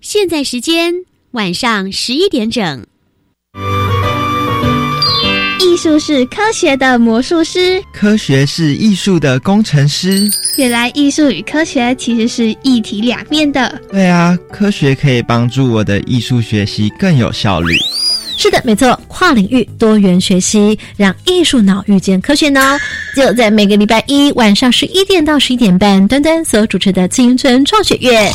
现在时间晚上十一点整。艺术是科学的魔术师，科学是艺术的工程师。原来艺术与科学其实是一体两面的。对啊，科学可以帮助我的艺术学习更有效率。是的，没错，跨领域多元学习，让艺术脑遇见科学脑，就在每个礼拜一晚上十一点到十一点半，端端所主持的青春创学院。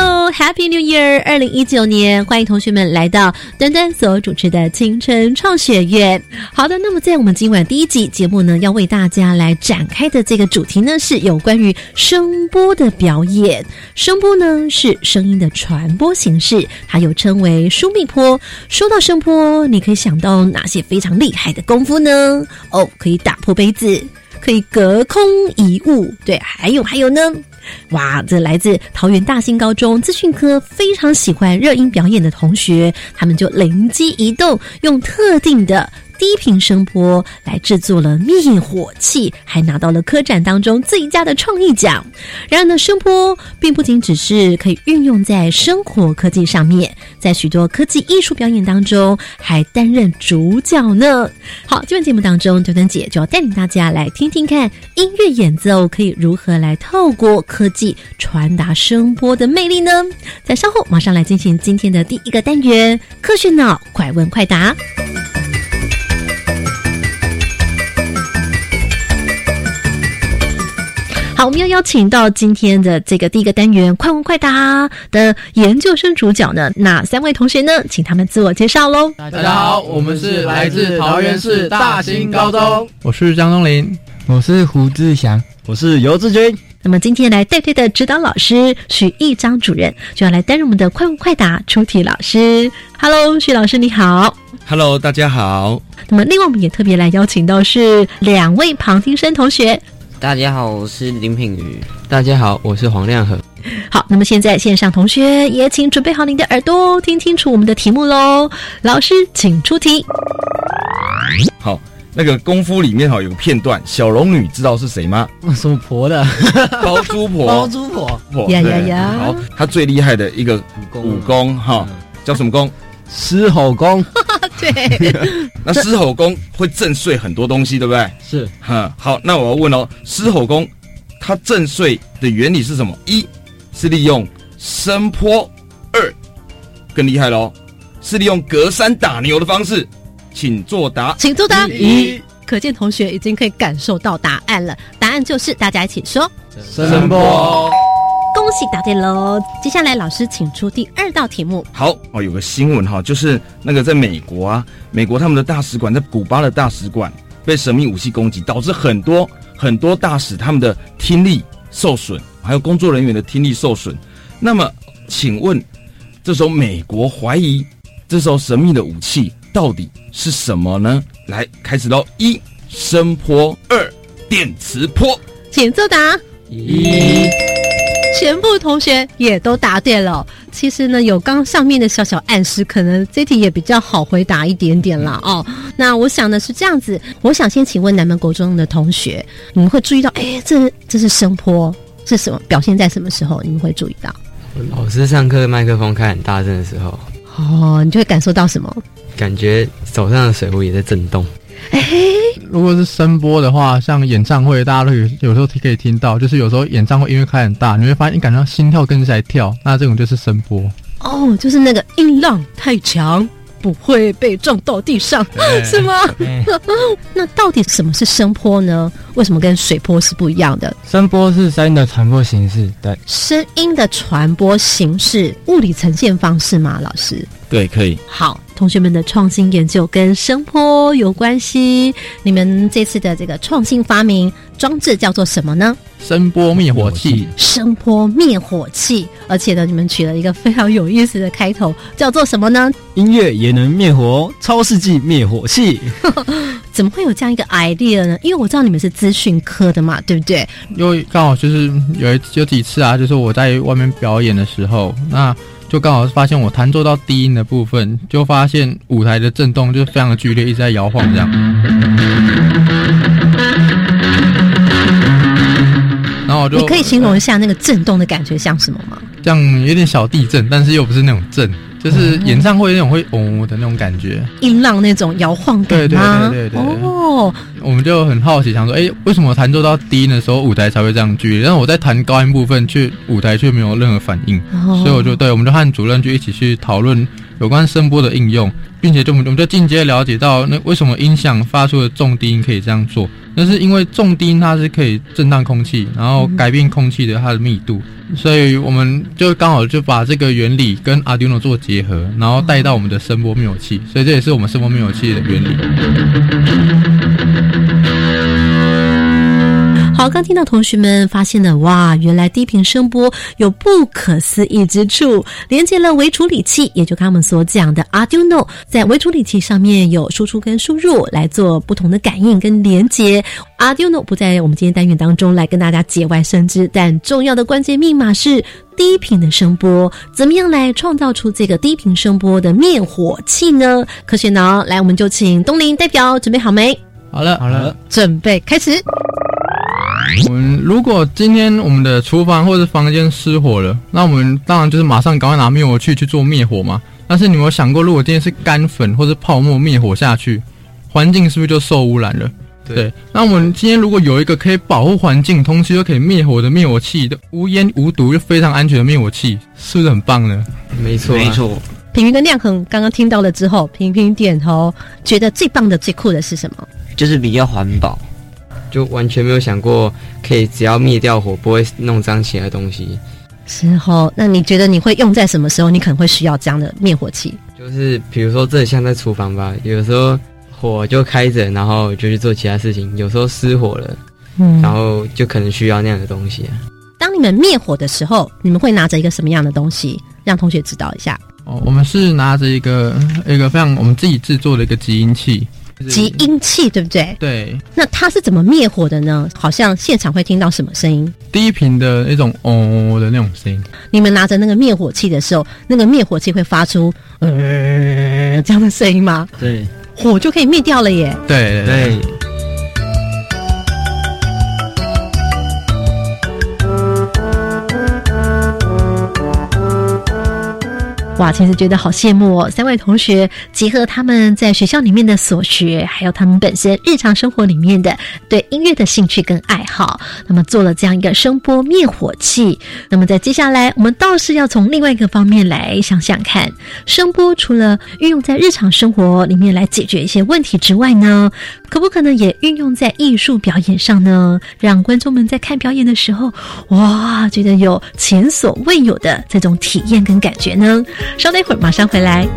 Hello, Happy New Year！二零一九年，欢迎同学们来到端端所主持的青春创学院。好的，那么在我们今晚第一集节目呢，要为大家来展开的这个主题呢，是有关于声波的表演。声波呢是声音的传播形式，它又称为疏密波。说到声波，你可以想到哪些非常厉害的功夫呢？哦，可以打破杯子，可以隔空移物，对，还有还有呢。哇！这来自桃园大兴高中资讯科非常喜欢热音表演的同学，他们就灵机一动，用特定的。低频声波来制作了灭火器，还拿到了科展当中最佳的创意奖。然而呢，声波并不仅只是可以运用在生活科技上面，在许多科技艺术表演当中还担任主角呢。好，今天节目当中，九等姐就要带领大家来听听看音乐演奏可以如何来透过科技传达声波的魅力呢？在稍后马上来进行今天的第一个单元——科学脑快问快答。好，我们要邀请到今天的这个第一个单元“快问快答”的研究生主角呢，哪三位同学呢？请他们自我介绍喽。大家好，我们是来自桃园市大兴高中，我是张东林，我是胡志祥，我是游志军。那么今天来带队的指导老师许义章主任就要来担任我们的“快问快答”出题老师。Hello，许老师你好。Hello，大家好。那么另外我们也特别来邀请到是两位旁听生同学。大家好，我是林品瑜。大家好，我是黄亮和。好，那么现在线上同学也请准备好您的耳朵，听清楚我们的题目喽。老师，请出题。好，那个功夫里面哈有个片段，小龙女知道是谁吗？什么婆的？包租婆。包租婆。呀呀呀！好，她最厉害的一个武功哈，叫什么功？狮吼功。对，那狮吼功会震碎很多东西，对不对？是，哈，好，那我要问哦，狮吼功它震碎的原理是什么？一是利用声波，二更厉害喽，是利用隔山打牛的方式，请作答，请作答。一，可见同学已经可以感受到答案了，答案就是大家一起说，声波。恭喜答对喽！接下来老师请出第二道题目。好哦，有个新闻哈，就是那个在美国啊，美国他们的大使馆在古巴的大使馆被神秘武器攻击，导致很多很多大使他们的听力受损，还有工作人员的听力受损。那么，请问，这时候美国怀疑这时候神秘的武器到底是什么呢？来，开始喽！一声波，二电磁波，请作答。一。全部同学也都答对了。其实呢，有刚上面的小小暗示，可能这题也比较好回答一点点啦哦。那我想的是这样子，我想先请问南门国中的同学，你们会注意到，哎，这这是声波是什么？表现在什么时候？你们会注意到？老师上课麦克风开很大声的时候。哦，你就会感受到什么？感觉手上的水壶也在震动。哎，如果是声波的话，像演唱会，大家都有有时候可以听到，就是有时候演唱会音乐开很大，你会发现你感觉到心跳跟着在跳，那这种就是声波。哦，就是那个音浪太强，不会被撞到地上，是吗？那到底什么是声波呢？为什么跟水波是不一样的？声波是声音的传播形式，对，声音的传播形式，物理呈现方式吗？老师？对，可以。好。同学们的创新研究跟声波有关系。你们这次的这个创新发明装置叫做什么呢？声波灭火器。声波灭火器，而且呢，你们取了一个非常有意思的开头，叫做什么呢？音乐也能灭火，超世纪灭火器。怎么会有这样一个 idea 呢？因为我知道你们是资讯科的嘛，对不对？因为刚好就是有有几次啊，就是我在外面表演的时候，那。就刚好发现我弹奏到低音的部分，就发现舞台的震动就非常的剧烈，一直在摇晃这样。然后我就你可以形容一下那个震动的感觉像什么吗？像有点小地震，但是又不是那种震，就是演唱会那种会嗡的那种感觉。音浪那种摇晃感对对吗？对对对对哦，我们就很好奇，想说，哎，为什么弹奏到低音的时候舞台才会这样剧烈？但是我在弹高音部分，却舞台却没有任何反应，哦所以我就对，我们就和主任就一起去讨论有关声波的应用，并且就我们我们就进阶了解到，那为什么音响发出的重低音可以这样做？那是因为重低音它是可以震荡空气，然后改变空气的它的密度，所以我们就刚好就把这个原理跟 Arduino 做结合，然后带到我们的声波灭火器，所以这也是我们声波灭火器的原理。好，刚听到同学们发现了，哇，原来低频声波有不可思议之处，连接了微处理器，也就他们所讲的 Arduino，在微处理器上面有输出跟输入来做不同的感应跟连接。Arduino 不在我们今天单元当中来跟大家节外生枝，但重要的关键密码是低频的声波，怎么样来创造出这个低频声波的灭火器呢？科学脑，来，我们就请东林代表准备好没？好了好了，准备开始。我们如果今天我们的厨房或者房间失火了，那我们当然就是马上赶快拿灭火器去做灭火嘛。但是你有没有想过，如果今天是干粉或者泡沫灭火下去，环境是不是就受污染了？对。那我们今天如果有一个可以保护环境，同时又可以灭火的灭火器，的无烟无毒又非常安全的灭火器，是不是很棒呢？没错、啊，没错。平平跟亮恒刚刚听到了之后，平平点头，觉得最棒的、最酷的是什么？就是比较环保。就完全没有想过可以只要灭掉火，不会弄脏其他东西。时候，那你觉得你会用在什么时候？你可能会需要这样的灭火器？就是比如说，这像在厨房吧，有时候火就开着，然后就去做其他事情。有时候失火了，嗯然后就可能需要那样的东西、啊。当你们灭火的时候，你们会拿着一个什么样的东西，让同学知道一下？哦，我们是拿着一个一个非常我们自己制作的一个集音器，集阴气，对不对？对。那它是怎么灭火的呢？好像现场会听到什么声音？低频的那种哦的那种声音。你们拿着那个灭火器的时候，那个灭火器会发出呃这样的声音吗？对，火就可以灭掉了耶。对对。哇，其实觉得好羡慕哦！三位同学结合他们在学校里面的所学，还有他们本身日常生活里面的对音乐的兴趣跟爱好，那么做了这样一个声波灭火器。那么在接下来，我们倒是要从另外一个方面来想想看，声波除了运用在日常生活里面来解决一些问题之外呢，可不可能也运用在艺术表演上呢？让观众们在看表演的时候，哇，觉得有前所未有的这种体验跟感觉呢？稍等一会儿，马上回来。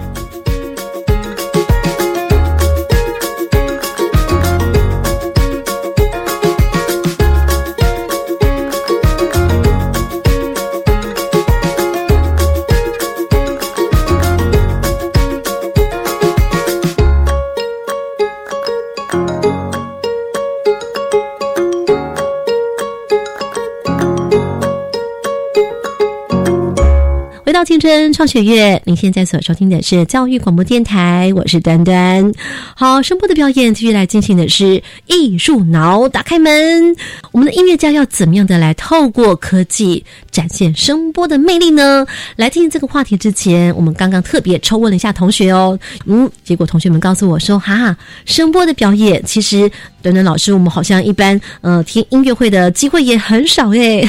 青春创学院，您现在所收听的是教育广播电台，我是端端。好，声波的表演继续来进行的是艺术脑打开门。我们的音乐家要怎么样的来透过科技展现声波的魅力呢？来进行这个话题之前，我们刚刚特别抽问了一下同学哦，嗯，结果同学们告诉我说，哈哈，声波的表演其实端端老师，我们好像一般呃听音乐会的机会也很少诶。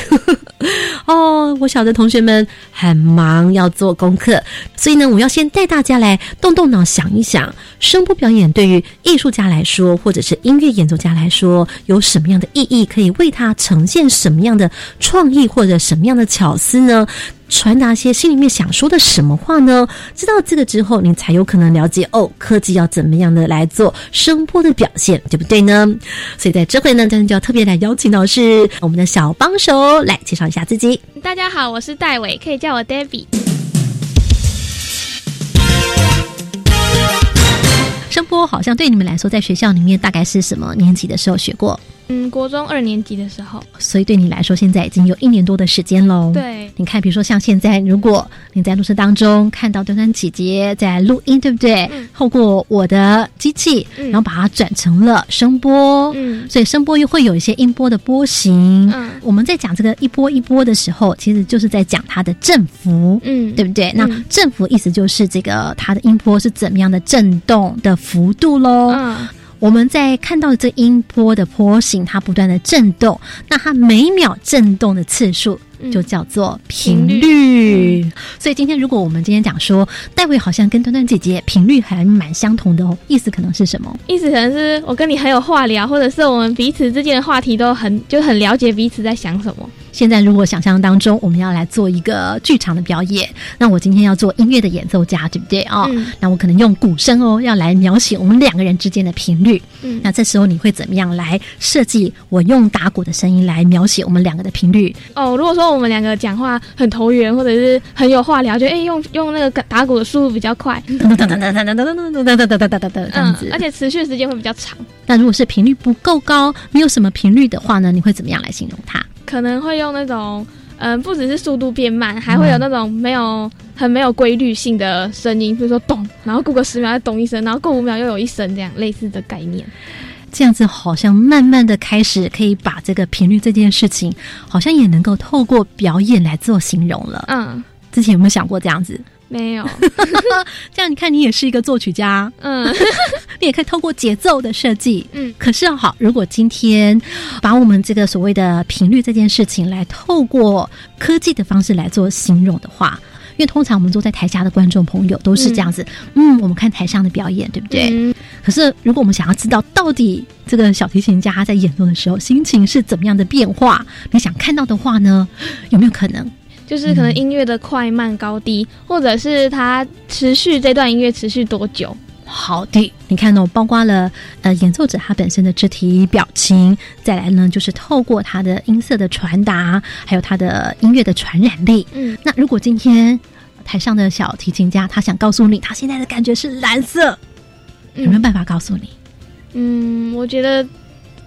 哦，我晓得同学们很忙，要做功课，所以呢，我要先带大家来动动脑，想一想，声波表演对于艺术家来说，或者是音乐演奏家来说，有什么样的意义？可以为他呈现什么样的创意，或者什么样的巧思呢？传达些心里面想说的什么话呢？知道这个之后，你才有可能了解哦，科技要怎么样的来做声波的表现，对不对呢？所以在这回呢，当然就要特别来邀请到是我们的小帮手来介绍一下自己。大家好，我是戴伟，可以叫我 Debbie。声波好像对你们来说，在学校里面大概是什么年级的时候学过？嗯，国中二年级的时候，所以对你来说，现在已经有一年多的时间喽。对，你看，比如说像现在，如果你在录制当中看到端端姐姐在录音，对不对？嗯透过我的机器，嗯然后把它转成了声波，嗯所以声波又会有一些音波的波形。嗯我们在讲这个一波一波的时候，其实就是在讲它的振幅。嗯，对不对？那嗯振幅意思就是这个它的音波是怎么样的震动的幅度喽。嗯我们在看到这音波的波形，它不断的震动，那它每秒震动的次数嗯就叫做频频率。所以今天如果我们今天讲说，戴维好像跟端端姐姐频率还蛮相同的哦，意思可能是什么？意思可能是我跟你很有话聊，或者是我们彼此之间的话题都很就很了解彼此在想什么。现在如果想象当中我们要来做一个剧场的表演，那我今天要做音乐的演奏家，对不对哦？嗯那我可能用鼓声哦，要来描写我们两个人之间的频率。嗯那这时候你会怎么样来设计？我用打鼓的声音来描写我们两个的频率。哦，如果说我们两个讲话很投缘，或者是很有话聊，就哎用用那个打鼓的速度比较快，噔噔噔噔噔噔噔噔噔噔噔噔噔噔这样子嗯，而。且持续时间会比较长，那如果是频率不够高，没有什么频率的话呢，你会怎么样来形容它？可能会用那种。嗯，不只是速度变慢，还会有那种没有很没有规律性的声音，比如说咚，然后过个十秒再咚一声，然后过五秒又有一声，这样类似的概念。这样子好像慢慢的开始可以把这个频率这件事情，好像也能够透过表演来做形容了。嗯，之前有没有想过这样子？没有，这样你看，你也是一个作曲家，嗯你也可以透过节奏的设计。嗯可是好，如果今天把我们这个所谓的频率这件事情，来透过科技的方式来做形容的话，因为通常我们坐在台下的观众朋友都是这样子，嗯我们看台上的表演，对不对？嗯可是如果我们想要知道到底这个小提琴家他在演奏的时候心情是怎么样的变化，你想看到的话呢，有没有可能？就是可能音乐的快慢高低，或者是它持续这段音乐持续多久。好的，你看哦，包括了呃演奏者他本身的肢体表情，再来呢就是透过他的音色的传达，还有他的音乐的传染力。嗯，那如果今天台上的小提琴家他想告诉你，他现在的感觉是蓝色，有没有办法告诉你？嗯，我觉得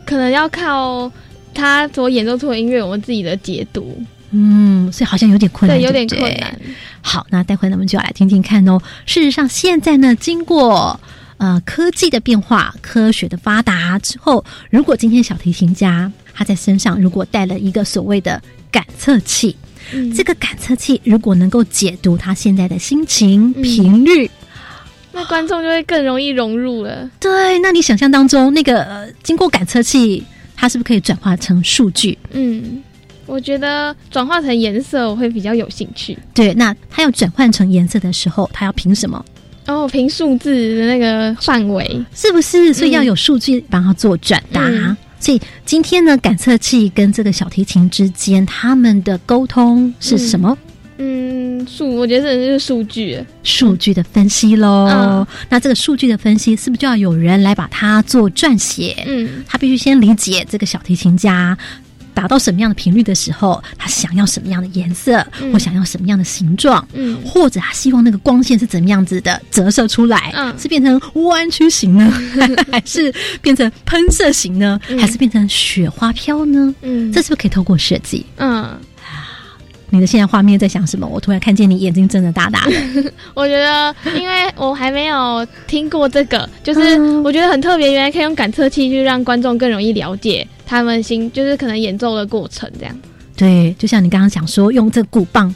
可能要靠他所演奏出的音乐，我们自己的解读。嗯，所以好像有点困难，对，有点困难。好，那待会呢，我们就要来听听看哦。事实上，现在呢，经过呃科技的变化、科学的发达之后，如果今天小提琴家他在身上如果带了一个所谓的感测器，嗯这个感测器如果能够解读他现在的心情、嗯频率，那观众就会更容易融入了。对，那你想象当中那个、呃、经过感测器，它是不是可以转化成数据？嗯，我觉得转化成颜色我会比较有兴趣。对，那它要转换成颜色的时候，它要凭什么？哦凭数字的那个范围，是不是？所以要有数据帮他做转达。嗯所以今天呢，感测器跟这个小提琴之间，他们的沟通是什么？嗯，数我觉得这就是数据。数据的分析喽。嗯那这个数据的分析，是不是就要有人来把它做撰写？嗯他必须先理解这个小提琴家。达到什么样的频率的时候，他想要什么样的颜色，嗯。或想要什么样的形状，嗯。或者他希望那个光线是怎么样子的折射出来，嗯。是变成弯曲型呢，还是变成喷射型呢，嗯。还是变成雪花飘呢？嗯。这是不是可以透过设计？嗯，你的现在画面在想什么？我突然看见你眼睛睁得大大的，我觉得因为我还没有听过这个，就是嗯我觉得很特别，原来可以用感测器去让观众更容易了解他们心，就是可能演奏的过程这样。对，就像你刚刚讲说，用这鼓棒，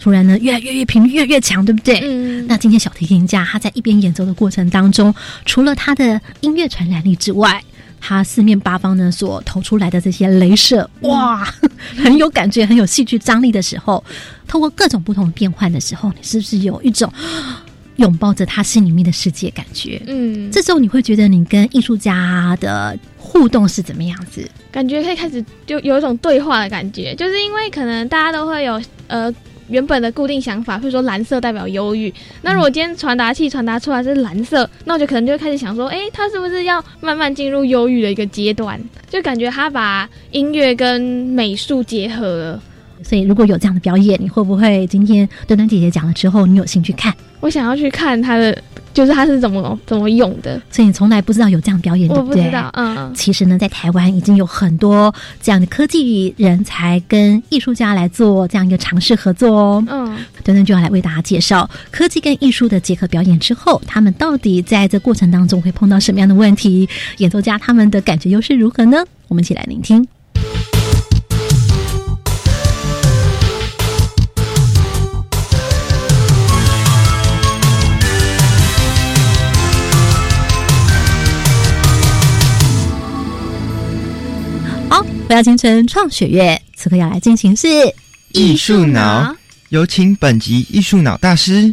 突然呢越来越越频率越来越强，对不对？嗯那今天小提琴家他在一边演奏的过程当中，除了他的音乐传染力之外，他四面八方呢所投出来的这些镭射，哇，很有感觉，很有戏剧张力的时候，透过各种不同的变换的时候，你是不是有一种 拥抱着他心里面的世界感觉？嗯，这时候你会觉得你跟艺术家的互动是怎么样子？感觉可以开始就有一种对话的感觉，就是因为可能大家都会有呃原本的固定想法，比如说蓝色代表忧郁，那如果今天传达器传达出来是蓝色，那我就可能就会开始想说，诶，他是不是要慢慢进入忧郁的一个阶段？就感觉他把音乐跟美术结合了。所以如果有这样的表演，你会不会今天端端姐姐讲了之后，你有兴趣看？我想要去看他的，就是它是怎么怎么用的。所以你从来不知道有这样表演，对对？我不知道，嗯。其实呢，在台湾已经有很多这样的科技人才跟艺术家来做这样一个尝试合作哦。嗯，等等就要来为大家介绍科技跟艺术的结合表演之后，他们到底在这过程当中会碰到什么样的问题？演奏家他们的感觉又是如何呢？我们一起来聆听。回到清晨创学院，此刻要来进行是艺术脑，有请本集艺术脑大师。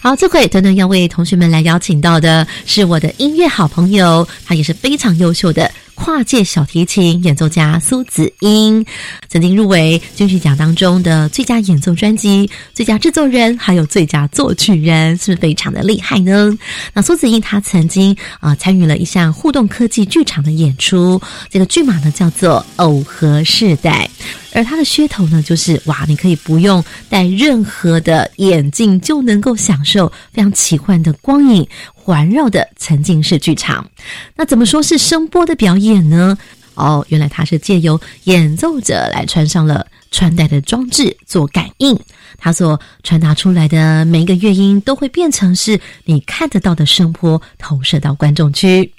好，这回等等要为同学们来邀请到的是我的音乐好朋友，他也是非常优秀的。跨界小提琴演奏家苏子英，曾经入围金曲奖当中的最佳演奏专辑、最佳制作人，还有最佳作曲人，是不是非常的厉害呢？那苏子英他曾经啊参与了一项互动科技剧场的演出，这个剧码呢叫做《耦合世代》，而它的噱头呢就是哇，你可以不用戴任何的眼镜就能够享受非常奇幻的光影。环绕的沉浸式剧场，那怎么说是声波的表演呢？哦，原来它是借由演奏者来穿上了穿戴的装置做感应，它所传达出来的每一个乐音都会变成是你看得到的声波投射到观众区。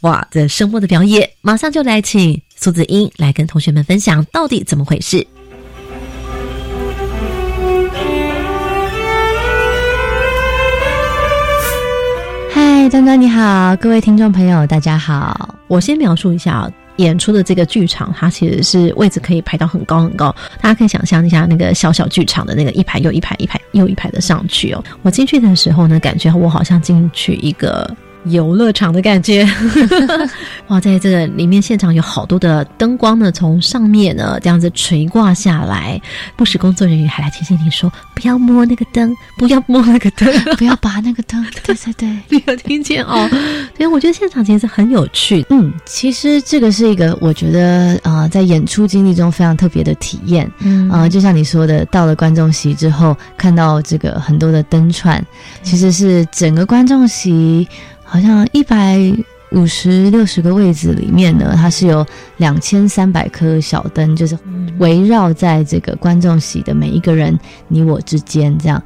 哇，这声波的表演，马上就来请苏子英来跟同学们分享到底怎么回事。嗨，端端你好，各位听众朋友大家好。我先描述一下演出的这个剧场，它其实是位置可以排到很高很高，大家可以想象一下那个小小剧场的那个一排又一排一排又一排的上去哦。我进去的时候呢，感觉我好像进去一个。游乐场的感觉，哇，在这个里面现场有好多的灯光呢，从上面呢这样子垂挂下来，不时工作人员还来提醒你说 不要摸那个灯，不要摸那个灯，不要拔那个灯。对对对，你有听见哦？所以我觉得现场其实很有趣。嗯，其实这个是一个我觉得啊，在演出经历中非常特别的体验。嗯啊，就像你说的，到了观众席之后，看到这个很多的灯串，其实是整个观众席。好像一百五十六十个位置里面呢，它是有两千三百颗小灯，就是围绕在这个观众席的每一个人你我之间这样。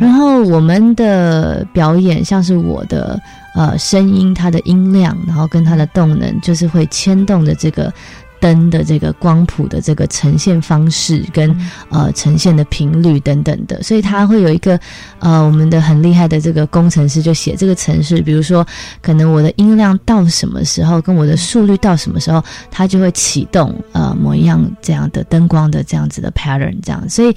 然后我们的表演，像是我的呃声音，它的音量，然后跟它的动能，就是会牵动的这个。灯的这个光谱的这个呈现方式跟呃呈现的频率等等的，所以它会有一个呃我们的很厉害的这个工程师就写这个程式，比如说可能我的音量到什么时候，跟我的速率到什么时候，它就会启动呃某一样这样的灯光的这样子的 pattern 这样，所以。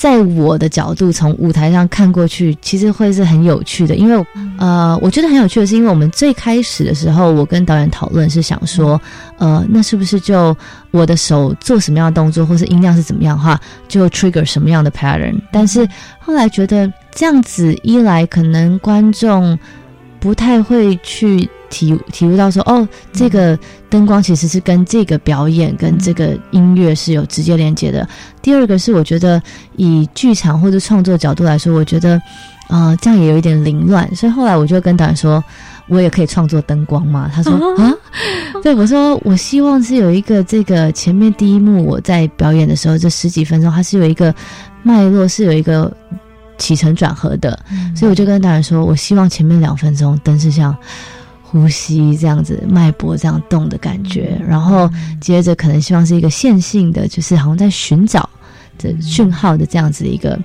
在我的角度，从舞台上看过去，其实会是很有趣的。因为，呃，我觉得很有趣的是，因为我们最开始的时候，我跟导演讨论是想说，呃，那是不是就我的手做什么样的动作，或是音量是怎么样的话，就 trigger 什么样的 pattern？但是后来觉得这样子一来，可能观众不太会去。体体悟到说哦，这个灯光其实是跟这个表演跟这个音乐是有直接连接的。第二个是我觉得以剧场或者创作角度来说，我觉得啊这样也有一点凌乱，所以后来我就跟导演说，我也可以创作灯光嘛。他说啊，对我说我希望是有一个这个前面第一幕我在表演的时候这十几分钟，它是有一个脉络，是有一个起承转合的，所以我就跟导演说，我希望前面两分钟灯是像。呼吸这样子，脉搏这样动的感觉，然后接着可能希望是一个线性的，就是好像在寻找的讯号的这样子一个。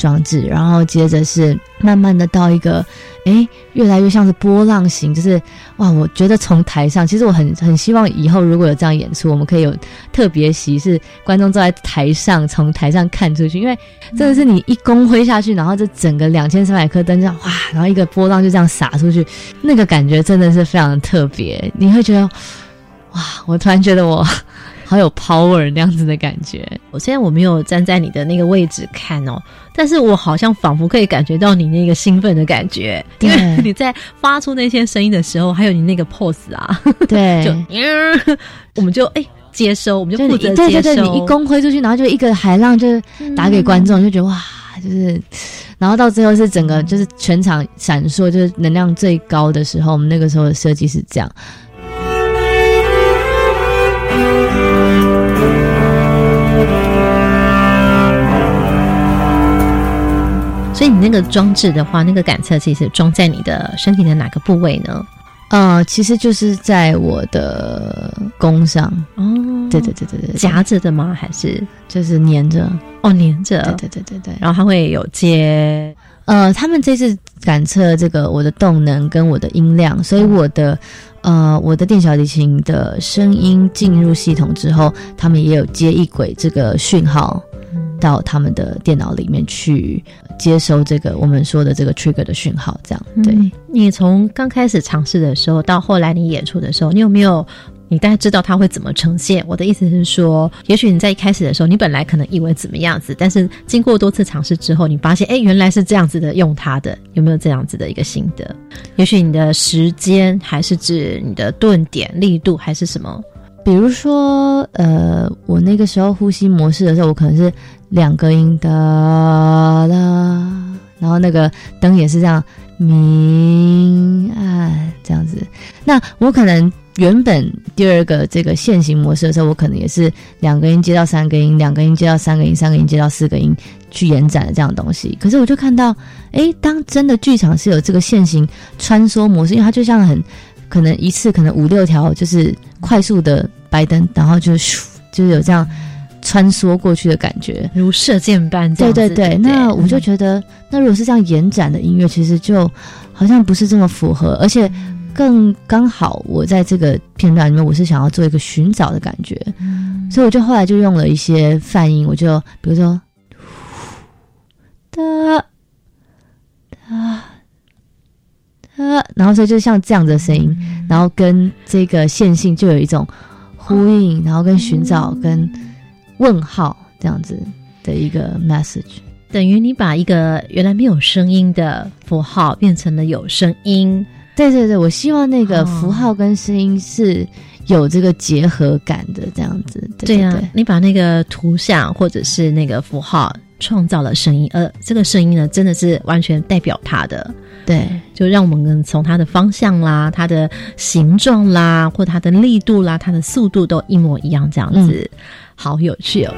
装置，然后接着是慢慢的到一个，哎，越来越像是波浪形，就是哇，我觉得从台上，其实我很很希望以后如果有这样演出，我们可以有特别席，是观众坐在台上，从台上看出去，因为真的是你一弓挥下去，然后这整个两千三百颗灯这样哇，然后一个波浪就这样洒出去，那个感觉真的是非常的特别，你会觉得哇，我突然觉得我。好有 power 那样子的感觉。我虽然我没有站在你的那个位置看哦，但是我好像仿佛可以感觉到你那个兴奋的感觉，因为你在发出那些声音的时候，还有你那个 pose 啊，对，就，我们就哎接收，我们就就负责接收。对对对，你一公挥出去，然后就一个海浪就是打给观众，就觉得哇，就是，然后到最后是整个就是全场闪烁，就是能量最高的时候，我们那个时候的设计是这样。所以你那个装置的话，那个感测器是装在你的身体的哪个部位呢？呃，其实就是在我的弓上。哦，对对对对对，夹着的吗？还是就是粘着？哦，粘着。对对对对对。然后它会有接，呃，他们这次感测这个我的动能跟我的音量，所以我的呃我的电小提琴的声音进入系统之后，他们也有接一轨这个讯号到他们的电脑里面去接收这个我们说的这个 trigger 的讯号，这样对。嗯你从刚开始尝试的时候到后来你演出的时候，你有没有？你大概知道它会怎么呈现？我的意思是说，也许你在一开始的时候，你本来可能以为怎么样子，但是经过多次尝试之后，你发现，哎，原来是这样子的用它的，有没有这样子的一个心得？也许你的时间，还是指你的顿点、力度，还是什么？比如说，呃，我那个时候呼吸模式的时候，我可能是两个音的啦，然后那个灯也是这样明暗这样子。那我可能原本第二个这个线形模式的时候，我可能也是两个音接到三个音，两个音接到三个音，三个音接到四个音去延展的这样的东西。可是我就看到，诶，当真的剧场是有这个线形穿梭模式，因为它就像很可能一次可能五六条就是快速的白灯，然后就咻，就是有这样穿梭过去的感觉，如射箭般这样。对对对，那我就觉得，那如果是这样延展的音乐，其实就好像不是这么符合，而且更刚好，我在这个片段里面，我是想要做一个寻找的感觉，所以我就后来就用了一些泛音，我就比如说哒然后所以就像这样的声音，然后跟这个线性就有一种呼应，然后跟寻找跟问号这样子的一个 message。等于你把一个原来没有声音的符号变成了有声音。对对对，我希望那个符号跟声音是有这个结合感的，这样子。对呀、啊，你把那个图像或者是那个符号创造了声音，而这个声音呢，真的是完全代表它的。对，就让我们从它的方向啦、它的形状啦，或它的力度啦、它的速度都一模一样，这样子，嗯、好有趣哦。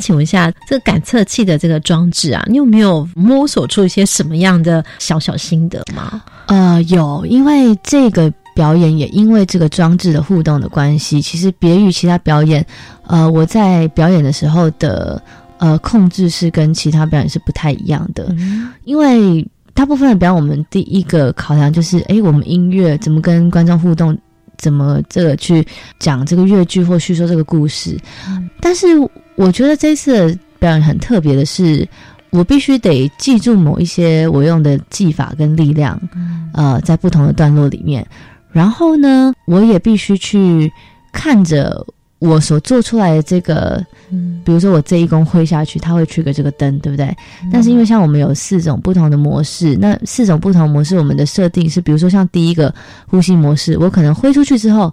请问一下，这个感测器的这个装置啊，你有没有摸索出一些什么样的小小心得吗？呃，有，因为这个表演也因为这个装置的互动的关系，其实别于其他表演，呃，我在表演的时候的呃控制是跟其他表演是不太一样的，嗯、因为大部分的表演，我们第一个考量就是，哎，我们音乐怎么跟观众互动。怎么这个去讲这个越剧或叙说这个故事？嗯、但是我觉得这次的表演很特别的是，我必须得记住某一些我用的技法跟力量，嗯、呃，在不同的段落里面。然后呢，我也必须去看着我所做出来的这个，嗯，比如说我这一弓挥下去，它会 trigger 这个灯，对不对？嗯、但是因为像我们有四种不同的模式，那四种不同模式，我们的设定是，比如说像第一个呼吸模式，我可能挥出去之后，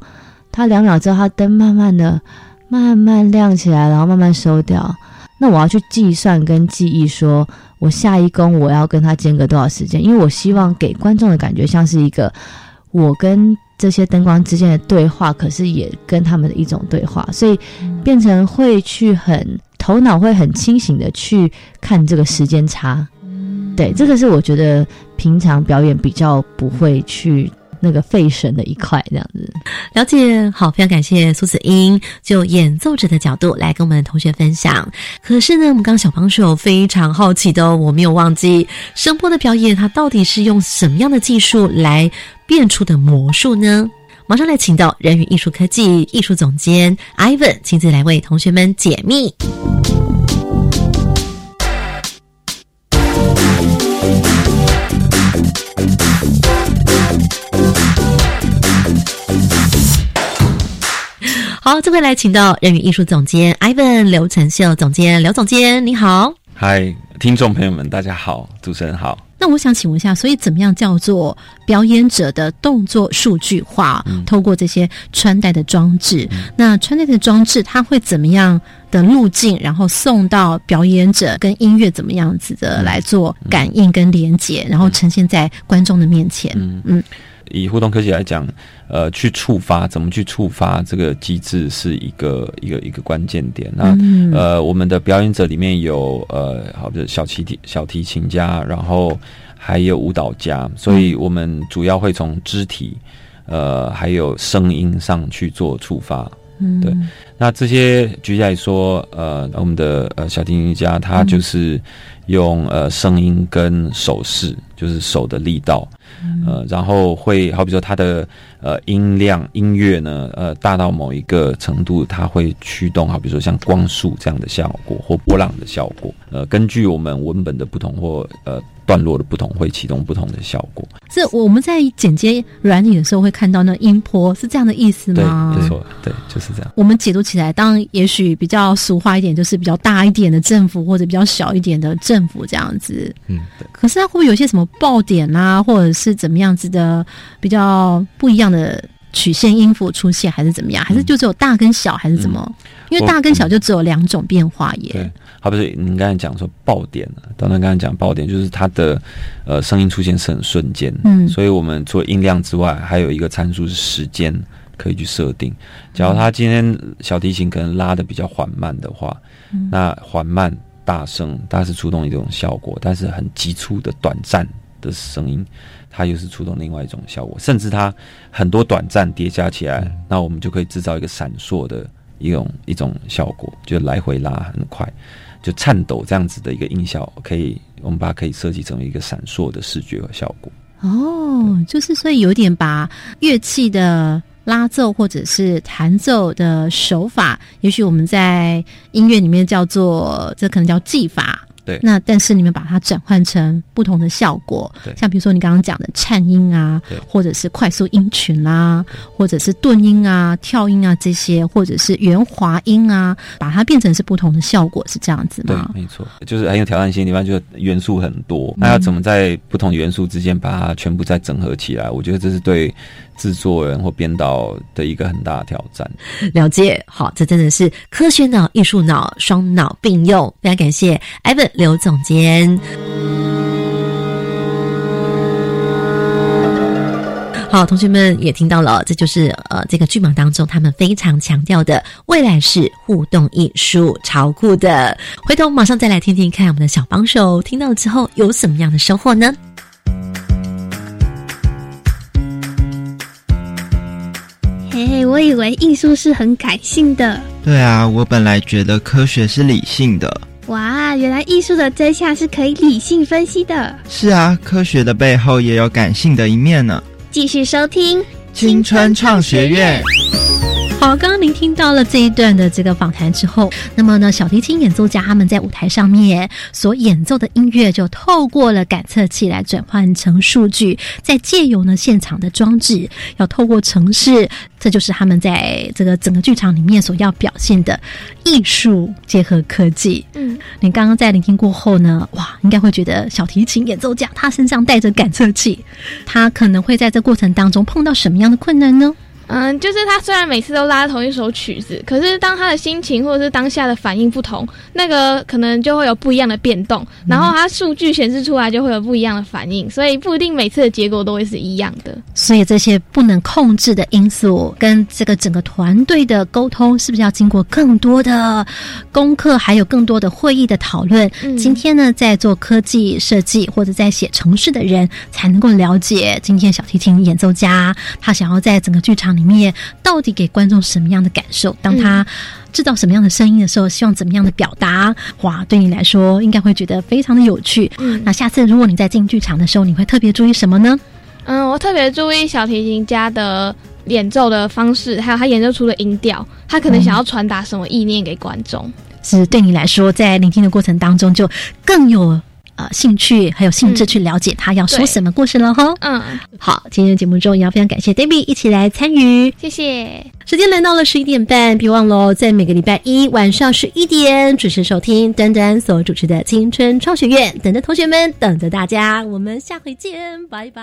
它两秒之后，它灯慢慢的、慢慢亮起来，然后慢慢收掉。那我要去计算跟记忆，说我下一弓我要跟它间隔多少时间，因为我希望给观众的感觉像是一个我跟这些灯光之间的对话，可是也跟他们的一种对话，所以变成会去很头脑会很清醒的去看这个时间差。对，这个是我觉得平常表演比较不会去那个费神的一块，这样子。了解，好，非常感谢苏子英就演奏者的角度来跟我们同学分享。可是呢，我们刚刚小帮手非常好奇的，我没有忘记声波的表演，它到底是用什么样的技术来变出的魔术呢？马上来请到人与艺术科技艺术总监 Ivan 亲自来为同学们解密。好，这回来请到人语艺术总监 Ivan 刘成秀总监，刘总监你好。嗨，听众朋友们，大家好，主持人好。那我想请问一下，所以怎么样叫做表演者的动作数据化？透过这些穿戴的装置，那穿戴的装置它会怎么样的路径，然后送到表演者跟音乐怎么样子的来做感应跟连接，然后呈现在观众的面前？嗯。以互动科技来讲，呃，去触发怎么去触发这个机制是一个一个一个关键点。那呃，我们的表演者里面有呃，好的小提提小提琴家，然后还有舞蹈家，所以我们主要会从肢体呃还有声音上去做触发。嗯，对。那这些举例来说，呃，我们的呃小提琴家他就是用呃声音跟手势，就是手的力道。呃，然后会好比说它的呃音量音乐呢，呃大到某一个程度，它会驱动，好比说像光束这样的效果或波浪的效果。呃，根据我们文本的不同或呃段落的不同，会启动不同的效果。是我们在剪接软体的时候会看到那音波，是这样的意思吗？对，没错，对，就是这样。我们解读起来，当然也许比较俗话一点，就是比较大一点的振幅或者比较小一点的振幅这样子。嗯，对。可是它会不会有些什么爆点啊，或者是怎么样子的比较不一样的？曲线音符出现还是怎么样？还是就只有大跟小还是怎么？因为大跟小就只有两种变化耶。对，好不是您刚才讲说爆点等等刚才讲爆点就是它的呃声音出现是很瞬间，嗯，所以我们除了音量之外，还有一个参数是时间可以去设定。假如他今天小提琴可能拉的比较缓慢的话，那缓慢大声，它是出动一种效果，但是很急促的短暂的声音。它又是触动另外一种效果，甚至它很多短暂叠加起来，那我们就可以制造一个闪烁的一种一种效果，就来回拉很快，就颤抖这样子的一个音效，可以我们把它可以设计成为一个闪烁的视觉和效果。哦，就是所以有点把乐器的拉奏或者是弹奏的手法，也许我们在音乐里面叫做这可能叫技法。对，那但是你们把它转换成不同的效果，像比如说你刚刚讲的颤音啊，或者是快速音群啦，或者是顿音啊、跳音啊这些，或者是圆滑音啊，把它变成是不同的效果，是这样子吗？对，没错，就是很有挑战性的地方，就是元素很多，那要怎么在不同元素之间把它全部再整合起来？我觉得这是对。制作人或编导的一个很大的挑战。了解，好，这真的是科学脑、艺术脑双脑并用。非常感谢艾文刘总监。好，同学们也听到了，这就是呃，这个剧码当中他们非常强调的未来式互动艺术，超酷的。回头马上再来听听看，我们的小帮手听到了之后有什么样的收获呢？嘿，我以为艺术是很感性的。对啊，我本来觉得科学是理性的。哇，原来艺术的真相是可以理性分析的。是啊，科学的背后也有感性的一面呢。继续收听青春创学院。好，刚刚您听到了这一段的这个访谈之后，那么呢，小提琴演奏家他们在舞台上面所演奏的音乐，就透过了感测器来转换成数据，再借由呢现场的装置，要透过城市，这就是他们在这个整个剧场里面所要表现的艺术结合科技。嗯，你刚刚在聆听过后呢，哇，应该会觉得小提琴演奏家他身上带着感测器，他可能会在这过程当中碰到什么样的困难呢？嗯，就是他虽然每次都拉同一首曲子，可是当他的心情或者是当下的反应不同，那个可能就会有不一样的变动，然后他数据显示出来就会有不一样的反应，所以不一定每次的结果都会是一样的。所以这些不能控制的因素跟这个整个团队的沟通，是不是要经过更多的功课，还有更多的会议的讨论？今天呢，在做科技设计或者在写程式的人，才能够了解今天小提琴演奏家他想要在整个剧场。里面到底给观众什么样的感受？当他制造什么样的声音的时候，希望怎么样的表达？哇，对你来说应该会觉得非常的有趣。嗯，那下次如果你在进剧场的时候，你会特别注意什么呢？嗯，我特别注意小提琴家的演奏的方式，还有他演奏出的音调，他可能想要传达什么意念给观众。是对你来说，在聆听的过程当中就更有。呃兴趣还有兴致去了解他要说什么故事了哈。嗯，好，今天的节目中也要非常感谢 David 一起来参与，谢谢。时间来到了十一点半，别忘了在每个礼拜一晚上十一点准时收听丹丹所主持的青春创学院，等着同学们，等着大家，我们下回见，拜拜。